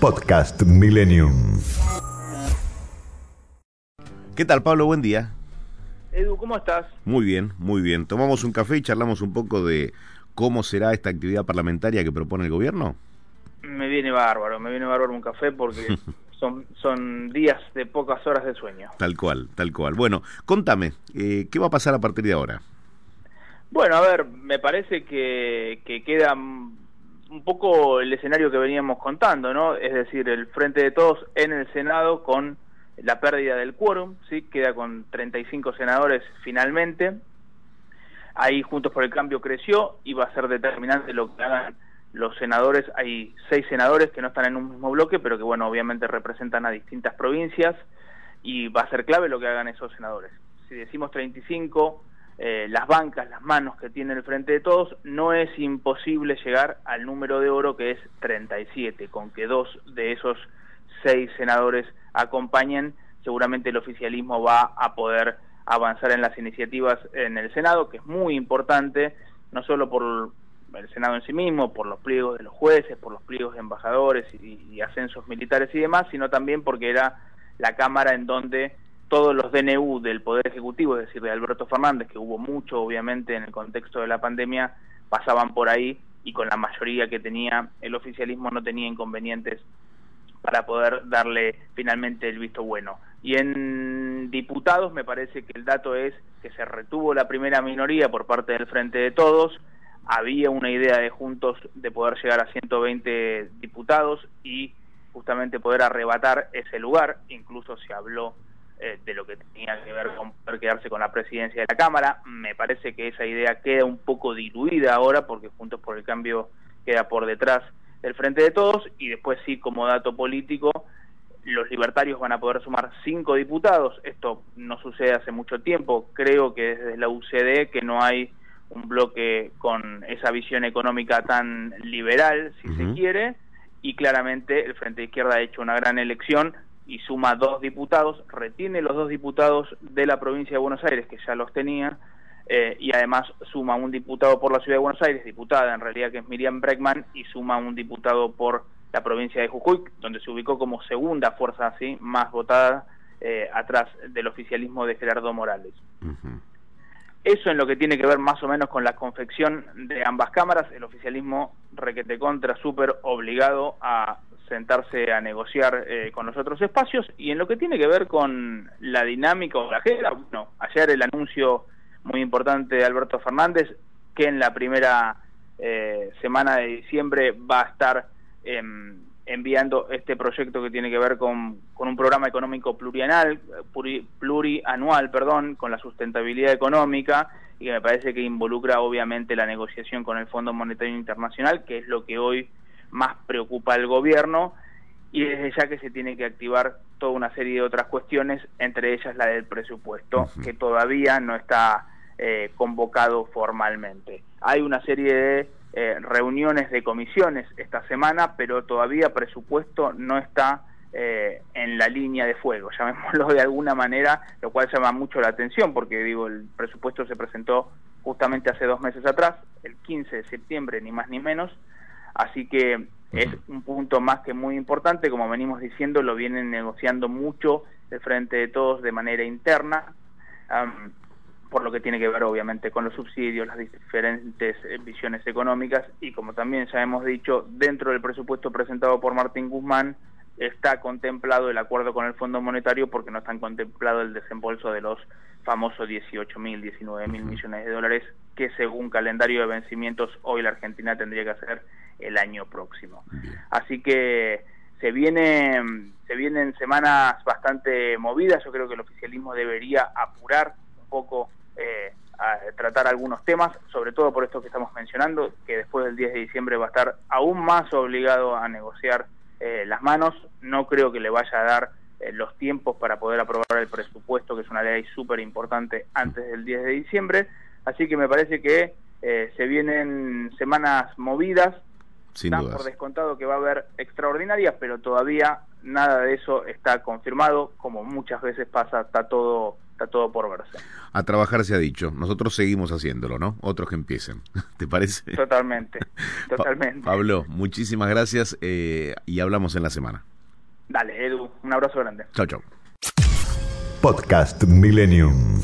Podcast Millennium. ¿Qué tal, Pablo? Buen día. Edu, ¿cómo estás? Muy bien, muy bien. ¿Tomamos un café y charlamos un poco de cómo será esta actividad parlamentaria que propone el gobierno? Me viene bárbaro, me viene bárbaro un café porque son, son días de pocas horas de sueño. Tal cual, tal cual. Bueno, contame, eh, ¿qué va a pasar a partir de ahora? Bueno, a ver, me parece que, que queda un poco el escenario que veníamos contando, ¿no? Es decir, el Frente de Todos en el Senado con la pérdida del quórum, ¿sí? Queda con 35 senadores finalmente. Ahí Juntos por el Cambio creció y va a ser determinante lo que hagan los senadores. Hay seis senadores que no están en un mismo bloque, pero que, bueno, obviamente representan a distintas provincias y va a ser clave lo que hagan esos senadores. Si decimos 35 eh, las bancas, las manos que tiene el Frente de Todos, no es imposible llegar al número de oro que es 37, con que dos de esos seis senadores acompañen, seguramente el oficialismo va a poder avanzar en las iniciativas en el Senado, que es muy importante, no solo por el Senado en sí mismo, por los pliegos de los jueces, por los pliegos de embajadores y ascensos militares y demás, sino también porque era la Cámara en donde todos los DNU del Poder Ejecutivo, es decir, de Alberto Fernández, que hubo mucho obviamente en el contexto de la pandemia, pasaban por ahí y con la mayoría que tenía el oficialismo no tenía inconvenientes para poder darle finalmente el visto bueno. Y en diputados me parece que el dato es que se retuvo la primera minoría por parte del Frente de Todos, había una idea de juntos de poder llegar a 120 diputados y justamente poder arrebatar ese lugar, incluso se habló eh, de lo que tenía que ver con poder quedarse con la presidencia de la Cámara. Me parece que esa idea queda un poco diluida ahora porque Juntos por el Cambio queda por detrás del Frente de Todos y después sí, como dato político, los libertarios van a poder sumar cinco diputados. Esto no sucede hace mucho tiempo. Creo que desde la UCD que no hay un bloque con esa visión económica tan liberal, si se quiere, y claramente el Frente de Izquierda ha hecho una gran elección y suma dos diputados, retiene los dos diputados de la provincia de Buenos Aires, que ya los tenía, eh, y además suma un diputado por la ciudad de Buenos Aires, diputada en realidad que es Miriam Breckman, y suma un diputado por la provincia de Jujuy, donde se ubicó como segunda fuerza así más votada eh, atrás del oficialismo de Gerardo Morales. Eso en lo que tiene que ver más o menos con la confección de ambas cámaras, el oficialismo requete contra súper obligado a sentarse a negociar eh, con los otros espacios y en lo que tiene que ver con la dinámica o la agenda, bueno, ayer el anuncio muy importante de Alberto Fernández que en la primera eh, semana de diciembre va a estar em, enviando este proyecto que tiene que ver con, con un programa económico plurianual, plurianual, perdón, con la sustentabilidad económica y que me parece que involucra obviamente la negociación con el Fondo Monetario Internacional, que es lo que hoy más preocupa al gobierno y desde ya que se tiene que activar toda una serie de otras cuestiones, entre ellas la del presupuesto, que todavía no está eh, convocado formalmente. Hay una serie de eh, reuniones de comisiones esta semana, pero todavía presupuesto no está eh, en la línea de fuego, llamémoslo de alguna manera, lo cual llama mucho la atención, porque digo, el presupuesto se presentó justamente hace dos meses atrás, el 15 de septiembre, ni más ni menos, Así que es un punto más que muy importante, como venimos diciendo, lo vienen negociando mucho el Frente de Todos de manera interna, por lo que tiene que ver obviamente con los subsidios, las diferentes eh, visiones económicas y como también ya hemos dicho, dentro del presupuesto presentado por Martín Guzmán está contemplado el acuerdo con el Fondo Monetario porque no están contemplado el desembolso de los famosos 18 mil, 19 mil millones de dólares que según calendario de vencimientos hoy la Argentina tendría que hacer el año próximo. Así que se viene se vienen semanas bastante movidas. Yo creo que el oficialismo debería apurar un poco eh, a tratar algunos temas, sobre todo por esto que estamos mencionando, que después del 10 de diciembre va a estar aún más obligado a negociar eh, las manos. No creo que le vaya a dar eh, los tiempos para poder aprobar el presupuesto, que es una ley súper importante antes del 10 de diciembre. Así que me parece que se vienen semanas movidas, sin Dan por descontado que va a haber extraordinarias, pero todavía nada de eso está confirmado. Como muchas veces pasa, está todo está todo por verse. A trabajar se ha dicho. Nosotros seguimos haciéndolo, ¿no? Otros que empiecen. ¿Te parece? Totalmente, totalmente. Pablo, muchísimas gracias eh, y hablamos en la semana. Dale, Edu, un abrazo grande. Chao, chao. Podcast Millennium.